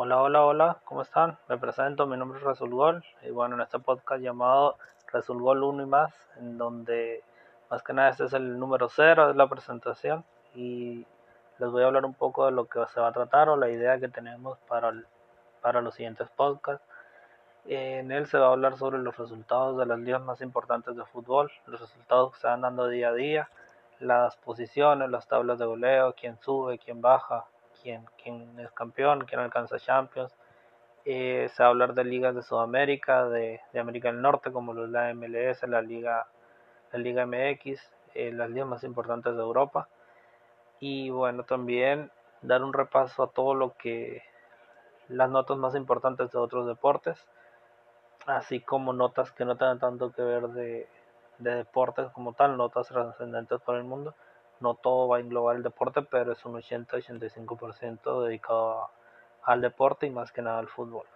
Hola, hola, hola, ¿cómo están? Me presento, mi nombre es Rasul Gol y bueno, en este podcast llamado Rasul Gol 1 y más, en donde más que nada este es el número 0, es la presentación y les voy a hablar un poco de lo que se va a tratar o la idea que tenemos para, para los siguientes podcasts. En él se va a hablar sobre los resultados de las ligas más importantes de fútbol, los resultados que se van dando día a día, las posiciones, las tablas de goleo, quién sube, quién baja, quién, quién es campeón, quién alcanza Champions. Eh, se va a hablar de ligas de Sudamérica, de, América del Norte, como la MLS, la Liga, la Liga MX, eh, las ligas más importantes de Europa. Y bueno, también dar un repaso a todo lo que las notas más importantes de otros deportes, así como notas que no tengan tanto que ver de, de deportes como tal, notas trascendentes para el mundo no todo va a englobar el deporte, pero es un 80-85% dedicado al deporte y más que nada al fútbol.